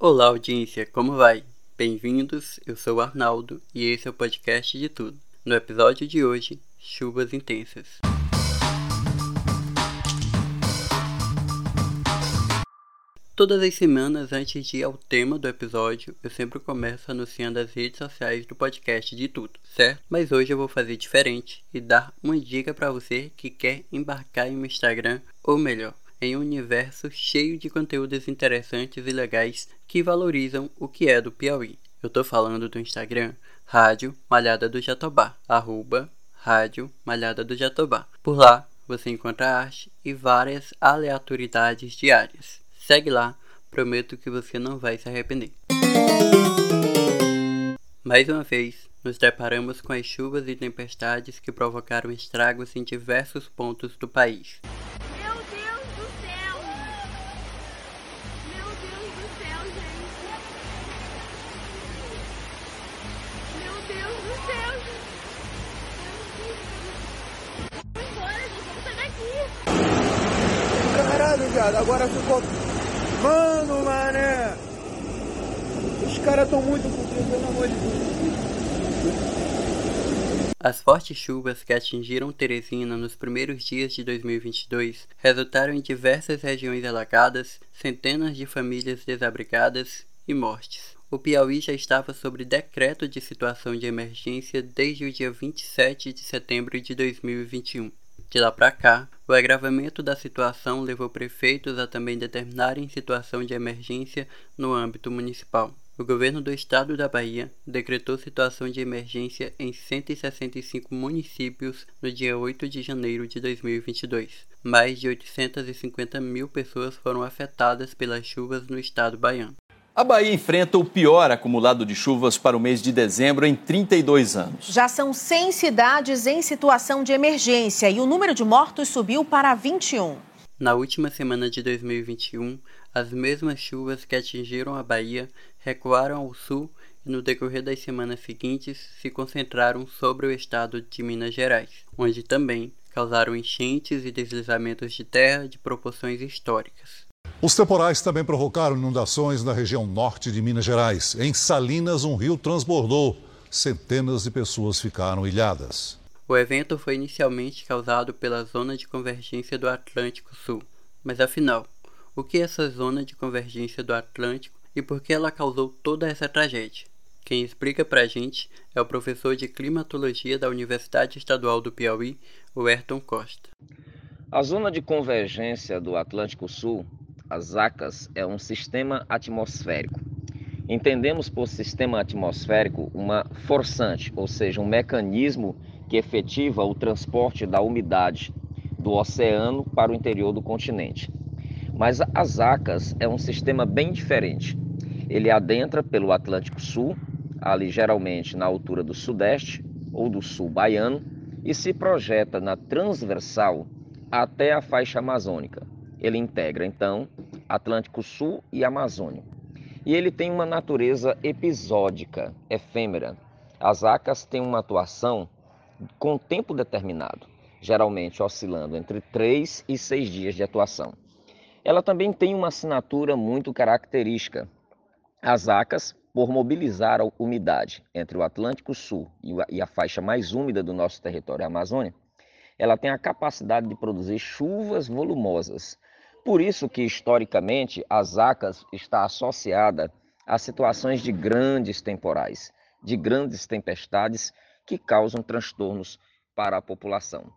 Olá, audiência, como vai? Bem-vindos, eu sou o Arnaldo e esse é o podcast de tudo. No episódio de hoje, chuvas intensas. Todas as semanas, antes de ir ao tema do episódio, eu sempre começo anunciando as redes sociais do podcast de tudo, certo? Mas hoje eu vou fazer diferente e dar uma dica para você que quer embarcar em um Instagram, ou melhor, em um universo cheio de conteúdos interessantes e legais que valorizam o que é do Piauí. Eu tô falando do Instagram Rádio Malhada do Jatobá, arroba Rádio Malhada do Jatobá. Por lá você encontra arte e várias aleatoriedades diárias. Segue lá, prometo que você não vai se arrepender. Mais uma vez, nos deparamos com as chuvas e tempestades que provocaram estragos em diversos pontos do país. Agora ficou. Mano, mané! Os caras estão muito fodidos, pelo amor de Deus. As fortes chuvas que atingiram Teresina nos primeiros dias de 2022 resultaram em diversas regiões alagadas, centenas de famílias desabrigadas e mortes. O Piauí já estava sob decreto de situação de emergência desde o dia 27 de setembro de 2021. De lá para cá, o agravamento da situação levou prefeitos a também determinarem situação de emergência no âmbito municipal. O governo do estado da Bahia decretou situação de emergência em 165 municípios no dia 8 de janeiro de 2022. Mais de 850 mil pessoas foram afetadas pelas chuvas no estado baiano. A Bahia enfrenta o pior acumulado de chuvas para o mês de dezembro em 32 anos. Já são 100 cidades em situação de emergência e o número de mortos subiu para 21. Na última semana de 2021, as mesmas chuvas que atingiram a Bahia recuaram ao sul e no decorrer das semanas seguintes se concentraram sobre o estado de Minas Gerais, onde também causaram enchentes e deslizamentos de terra de proporções históricas. Os temporais também provocaram inundações na região norte de Minas Gerais. Em Salinas, um rio transbordou. Centenas de pessoas ficaram ilhadas. O evento foi inicialmente causado pela zona de convergência do Atlântico Sul. Mas afinal, o que é essa zona de convergência do Atlântico e por que ela causou toda essa tragédia? Quem explica pra gente é o professor de climatologia da Universidade Estadual do Piauí, o Ayrton Costa. A zona de convergência do Atlântico Sul, as ACAS, é um sistema atmosférico. Entendemos por sistema atmosférico uma forçante, ou seja, um mecanismo que efetiva o transporte da umidade do oceano para o interior do continente. Mas as ACAS é um sistema bem diferente. Ele adentra pelo Atlântico Sul, ali geralmente na altura do Sudeste ou do Sul baiano, e se projeta na transversal até a faixa amazônica. Ele integra então Atlântico Sul e Amazônia. E ele tem uma natureza episódica, efêmera. As ACAS têm uma atuação com tempo determinado, geralmente oscilando entre 3 e 6 dias de atuação. Ela também tem uma assinatura muito característica. As ACAS, por mobilizar a umidade entre o Atlântico Sul e a faixa mais úmida do nosso território, a Amazônia, ela tem a capacidade de produzir chuvas volumosas, por isso que, historicamente, as ACAS está associada a situações de grandes temporais, de grandes tempestades que causam transtornos para a população.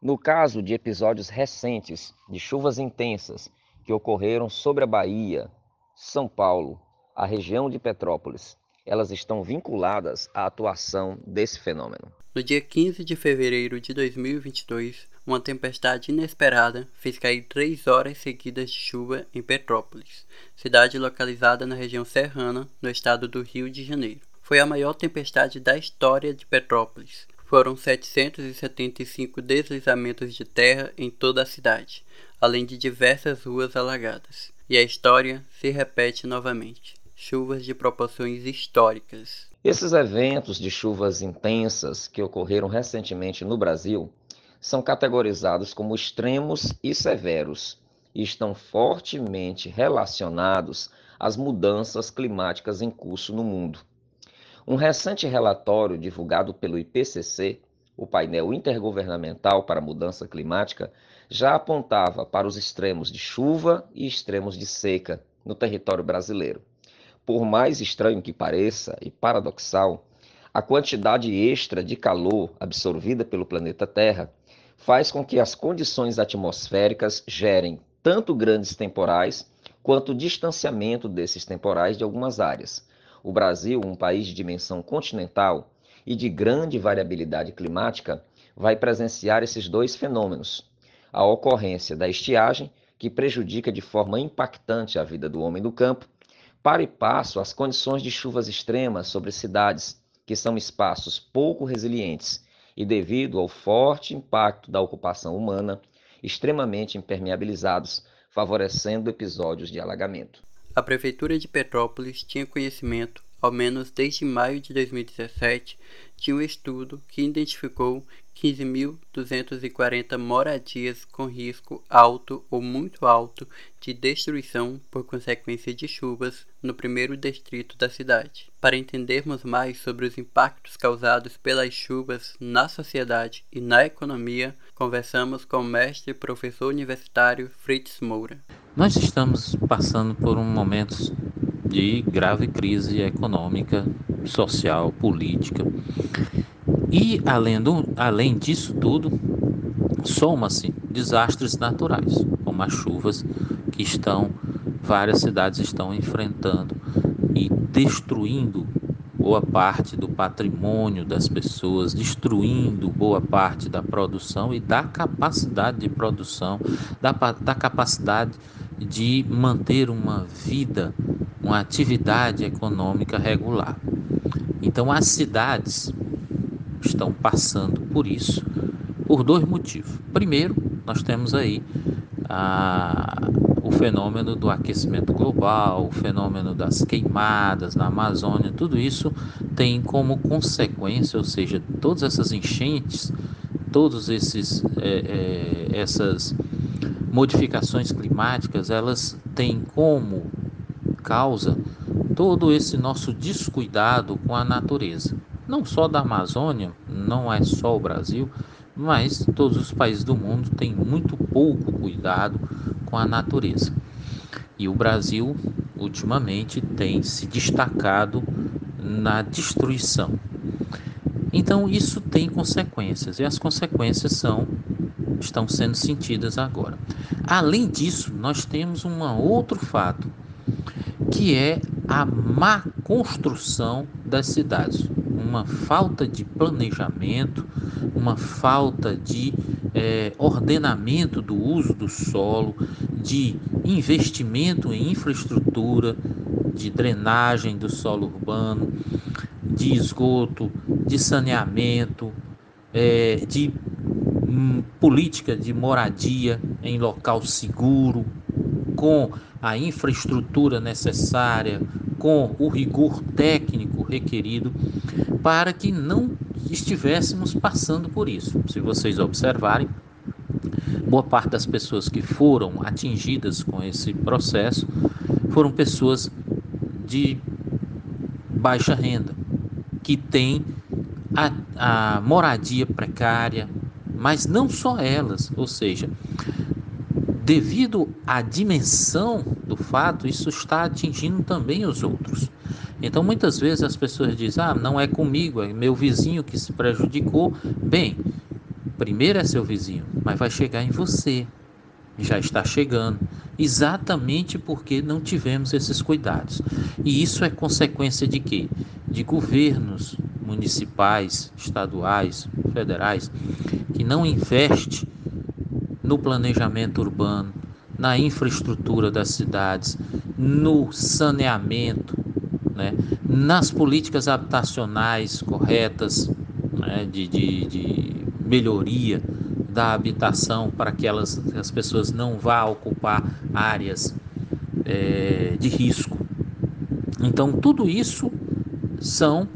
No caso de episódios recentes de chuvas intensas que ocorreram sobre a Bahia, São Paulo, a região de Petrópolis, elas estão vinculadas à atuação desse fenômeno. No dia 15 de fevereiro de 2022, uma tempestade inesperada fez cair três horas seguidas de chuva em Petrópolis, cidade localizada na região serrana, no estado do Rio de Janeiro. Foi a maior tempestade da história de Petrópolis. Foram 775 deslizamentos de terra em toda a cidade, além de diversas ruas alagadas. E a história se repete novamente. Chuvas de proporções históricas. Esses eventos de chuvas intensas que ocorreram recentemente no Brasil são categorizados como extremos e severos e estão fortemente relacionados as mudanças climáticas em curso no mundo. Um recente relatório divulgado pelo IPCC, o painel intergovernamental para a mudança climática, já apontava para os extremos de chuva e extremos de seca no território brasileiro. Por mais estranho que pareça e paradoxal, a quantidade extra de calor absorvida pelo planeta Terra faz com que as condições atmosféricas gerem tanto grandes temporais quanto distanciamento desses temporais de algumas áreas. O Brasil, um país de dimensão continental e de grande variabilidade climática, vai presenciar esses dois fenômenos: a ocorrência da estiagem, que prejudica de forma impactante a vida do homem do campo, para e passo as condições de chuvas extremas sobre cidades, que são espaços pouco resilientes e, devido ao forte impacto da ocupação humana, extremamente impermeabilizados, favorecendo episódios de alagamento. A Prefeitura de Petrópolis tinha conhecimento, ao menos desde maio de 2017, de um estudo que identificou 15.240 moradias com risco alto ou muito alto de destruição por consequência de chuvas no primeiro distrito da cidade. Para entendermos mais sobre os impactos causados pelas chuvas na sociedade e na economia, conversamos com o mestre e professor universitário Fritz Moura. Nós estamos passando por um momento de grave crise econômica, social, política. E além, do, além disso tudo, soma-se desastres naturais, como as chuvas que estão várias cidades estão enfrentando e destruindo boa parte do patrimônio das pessoas, destruindo boa parte da produção e da capacidade de produção, da, da capacidade de manter uma vida, uma atividade econômica regular. Então, as cidades estão passando por isso por dois motivos. Primeiro, nós temos aí a, o fenômeno do aquecimento global, o fenômeno das queimadas na Amazônia, tudo isso tem como consequência, ou seja, todas essas enchentes, todas é, é, essas modificações climáticas, elas têm como causa todo esse nosso descuidado com a natureza não só da Amazônia, não é só o Brasil, mas todos os países do mundo têm muito pouco cuidado com a natureza. E o Brasil, ultimamente, tem se destacado na destruição. Então, isso tem consequências, e as consequências são estão sendo sentidas agora. Além disso, nós temos um outro fato, que é a má construção das cidades. Uma falta de planejamento, uma falta de é, ordenamento do uso do solo, de investimento em infraestrutura, de drenagem do solo urbano, de esgoto, de saneamento, é, de hum, política de moradia em local seguro, com a infraestrutura necessária, com o rigor técnico requerido para que não estivéssemos passando por isso. Se vocês observarem, boa parte das pessoas que foram atingidas com esse processo foram pessoas de baixa renda, que têm a, a moradia precária, mas não só elas, ou seja, devido à dimensão do fato, isso está atingindo também os outros. Então muitas vezes as pessoas dizem: ah, não é comigo, é meu vizinho que se prejudicou. Bem, primeiro é seu vizinho, mas vai chegar em você. Já está chegando, exatamente porque não tivemos esses cuidados. E isso é consequência de quê? De governos municipais, estaduais, federais, que não investem no planejamento urbano, na infraestrutura das cidades, no saneamento, né, nas políticas habitacionais corretas, né, de, de, de, melhoria da habitação para que elas, as pessoas não vá ocupar áreas é, de risco. Então, tudo isso são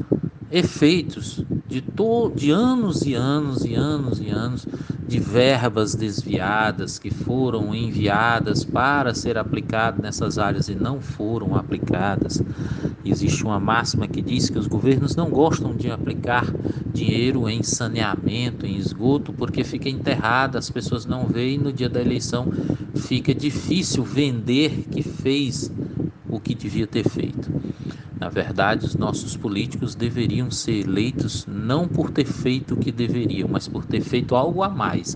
efeitos de, to, de anos e anos e anos e anos de verbas desviadas que foram enviadas para ser aplicado nessas áreas e não foram aplicadas. Existe uma máxima que diz que os governos não gostam de aplicar dinheiro em saneamento, em esgoto, porque fica enterrado, as pessoas não veem no dia da eleição fica difícil vender que fez o que devia ter feito. Na verdade, os nossos políticos deveriam ser eleitos não por ter feito o que deveriam, mas por ter feito algo a mais,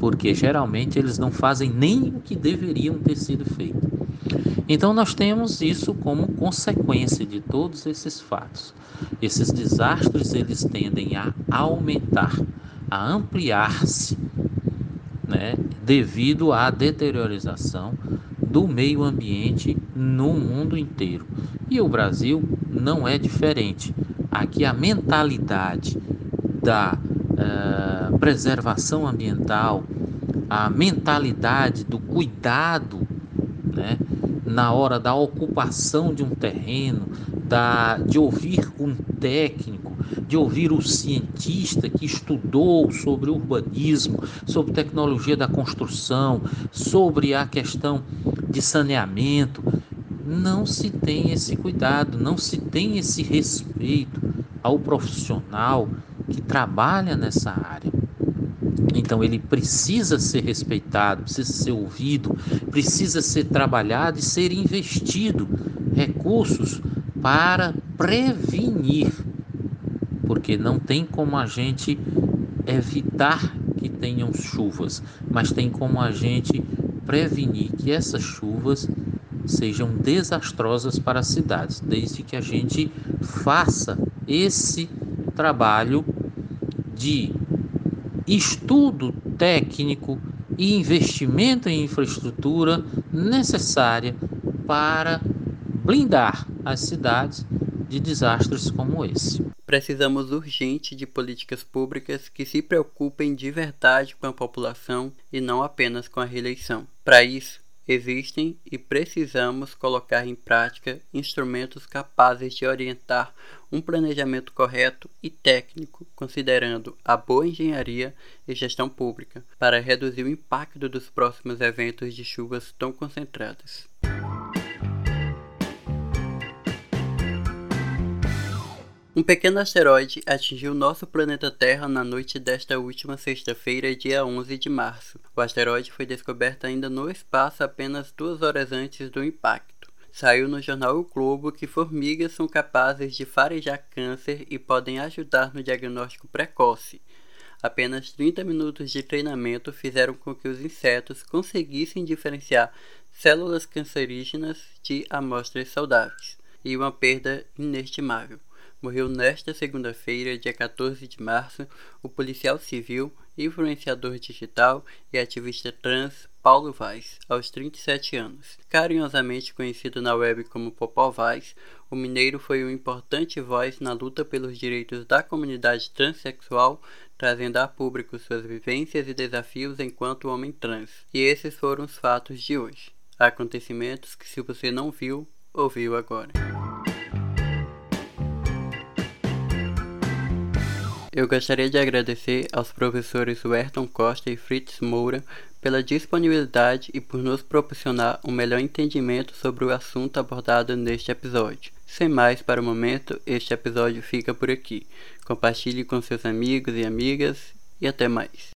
porque geralmente eles não fazem nem o que deveriam ter sido feito. Então, nós temos isso como consequência de todos esses fatos. Esses desastres eles tendem a aumentar, a ampliar-se, né, devido à deteriorização do meio ambiente no mundo inteiro. E o Brasil não é diferente. Aqui a mentalidade da uh, preservação ambiental, a mentalidade do cuidado né, na hora da ocupação de um terreno, da, de ouvir um técnico, de ouvir o cientista que estudou sobre urbanismo, sobre tecnologia da construção, sobre a questão de saneamento, não se tem esse cuidado, não se tem esse respeito ao profissional que trabalha nessa área. Então ele precisa ser respeitado, precisa ser ouvido, precisa ser trabalhado e ser investido recursos para prevenir, porque não tem como a gente evitar que tenham chuvas, mas tem como a gente prevenir que essas chuvas sejam desastrosas para as cidades, desde que a gente faça esse trabalho de estudo técnico e investimento em infraestrutura necessária para blindar as cidades de desastres como esse. Precisamos urgente de políticas públicas que se preocupem de verdade com a população e não apenas com a reeleição. Para isso, existem e precisamos colocar em prática instrumentos capazes de orientar um planejamento correto e técnico, considerando a boa engenharia e gestão pública, para reduzir o impacto dos próximos eventos de chuvas tão concentradas. Um pequeno asteroide atingiu nosso planeta Terra na noite desta última sexta-feira, dia 11 de março. O asteroide foi descoberto ainda no espaço apenas duas horas antes do impacto. Saiu no jornal O Globo que formigas são capazes de farejar câncer e podem ajudar no diagnóstico precoce. Apenas 30 minutos de treinamento fizeram com que os insetos conseguissem diferenciar células cancerígenas de amostras saudáveis, e uma perda inestimável morreu nesta segunda-feira, dia 14 de março, o policial civil, influenciador digital e ativista trans Paulo Vaz, aos 37 anos. Carinhosamente conhecido na web como Popó Vaz, o mineiro foi uma importante voz na luta pelos direitos da comunidade transexual, trazendo a público suas vivências e desafios enquanto homem trans. E esses foram os fatos de hoje. Acontecimentos que, se você não viu, ouviu agora. Eu gostaria de agradecer aos professores Werton Costa e Fritz Moura pela disponibilidade e por nos proporcionar um melhor entendimento sobre o assunto abordado neste episódio. Sem mais para o momento, este episódio fica por aqui. Compartilhe com seus amigos e amigas e até mais.